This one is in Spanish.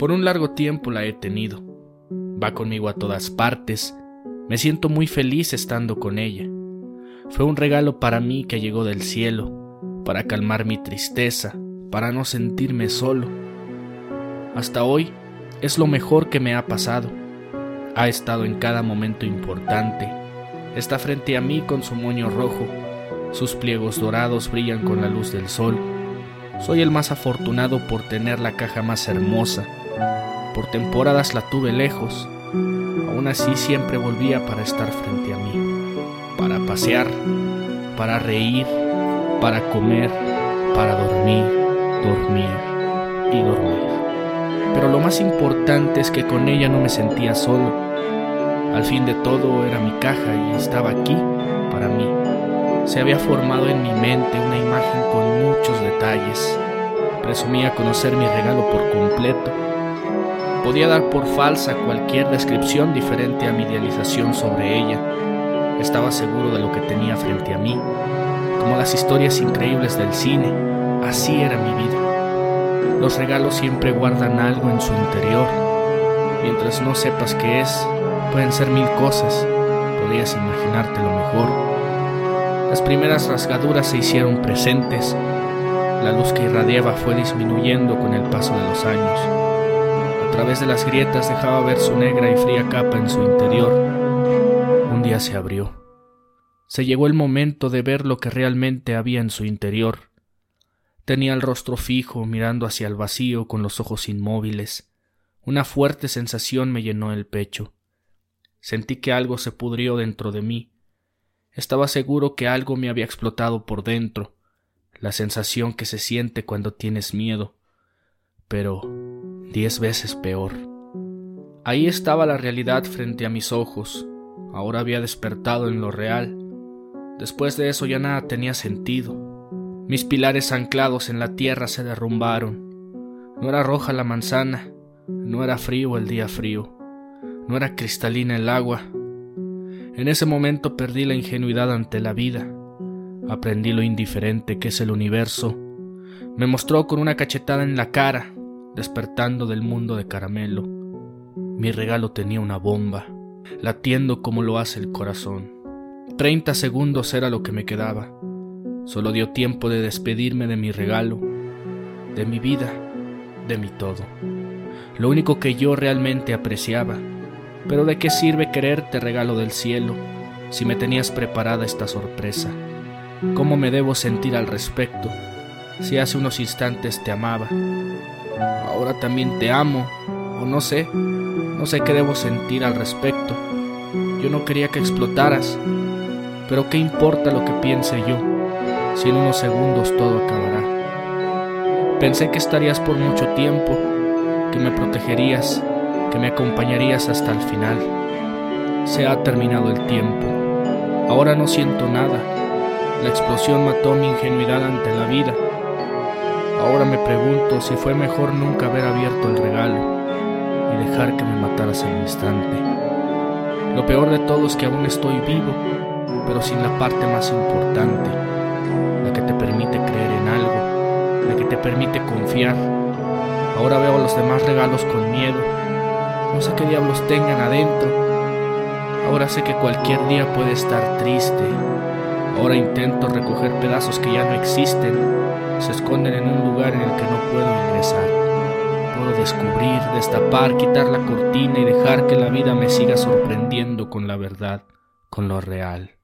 Por un largo tiempo la he tenido. Va conmigo a todas partes. Me siento muy feliz estando con ella. Fue un regalo para mí que llegó del cielo, para calmar mi tristeza, para no sentirme solo. Hasta hoy es lo mejor que me ha pasado. Ha estado en cada momento importante. Está frente a mí con su moño rojo. Sus pliegos dorados brillan con la luz del sol. Soy el más afortunado por tener la caja más hermosa. Por temporadas la tuve lejos. Aún así siempre volvía para estar frente a mí para pasear, para reír, para comer, para dormir, dormir y dormir. Pero lo más importante es que con ella no me sentía solo. Al fin de todo era mi caja y estaba aquí para mí. Se había formado en mi mente una imagen con muchos detalles. Presumía conocer mi regalo por completo. Podía dar por falsa cualquier descripción diferente a mi idealización sobre ella estaba seguro de lo que tenía frente a mí, como las historias increíbles del cine. Así era mi vida. Los regalos siempre guardan algo en su interior. Mientras no sepas qué es, pueden ser mil cosas. Podrías imaginarte lo mejor. Las primeras rasgaduras se hicieron presentes. La luz que irradiaba fue disminuyendo con el paso de los años. A través de las grietas dejaba ver su negra y fría capa en su interior un día se abrió. Se llegó el momento de ver lo que realmente había en su interior. Tenía el rostro fijo, mirando hacia el vacío con los ojos inmóviles. Una fuerte sensación me llenó el pecho. Sentí que algo se pudrió dentro de mí. Estaba seguro que algo me había explotado por dentro, la sensación que se siente cuando tienes miedo, pero diez veces peor. Ahí estaba la realidad frente a mis ojos, Ahora había despertado en lo real. Después de eso ya nada tenía sentido. Mis pilares anclados en la tierra se derrumbaron. No era roja la manzana, no era frío el día frío, no era cristalina el agua. En ese momento perdí la ingenuidad ante la vida. Aprendí lo indiferente que es el universo. Me mostró con una cachetada en la cara, despertando del mundo de caramelo. Mi regalo tenía una bomba latiendo como lo hace el corazón. Treinta segundos era lo que me quedaba. Solo dio tiempo de despedirme de mi regalo, de mi vida, de mi todo. Lo único que yo realmente apreciaba. Pero ¿de qué sirve quererte regalo del cielo si me tenías preparada esta sorpresa? ¿Cómo me debo sentir al respecto si hace unos instantes te amaba? Ahora también te amo, o no sé, no sé qué debo sentir al respecto. Yo no quería que explotaras, pero ¿qué importa lo que piense yo si en unos segundos todo acabará? Pensé que estarías por mucho tiempo, que me protegerías, que me acompañarías hasta el final. Se ha terminado el tiempo. Ahora no siento nada. La explosión mató mi ingenuidad ante la vida. Ahora me pregunto si fue mejor nunca haber abierto el regalo y dejar que me mataras al instante. Lo peor de todo es que aún estoy vivo, pero sin la parte más importante, la que te permite creer en algo, la que te permite confiar. Ahora veo los demás regalos con miedo. No sé qué diablos tengan adentro. Ahora sé que cualquier día puede estar triste. Ahora intento recoger pedazos que ya no existen, se esconden en un lugar en el que no puedo ingresar descubrir, destapar, quitar la cortina y dejar que la vida me siga sorprendiendo con la verdad, con lo real.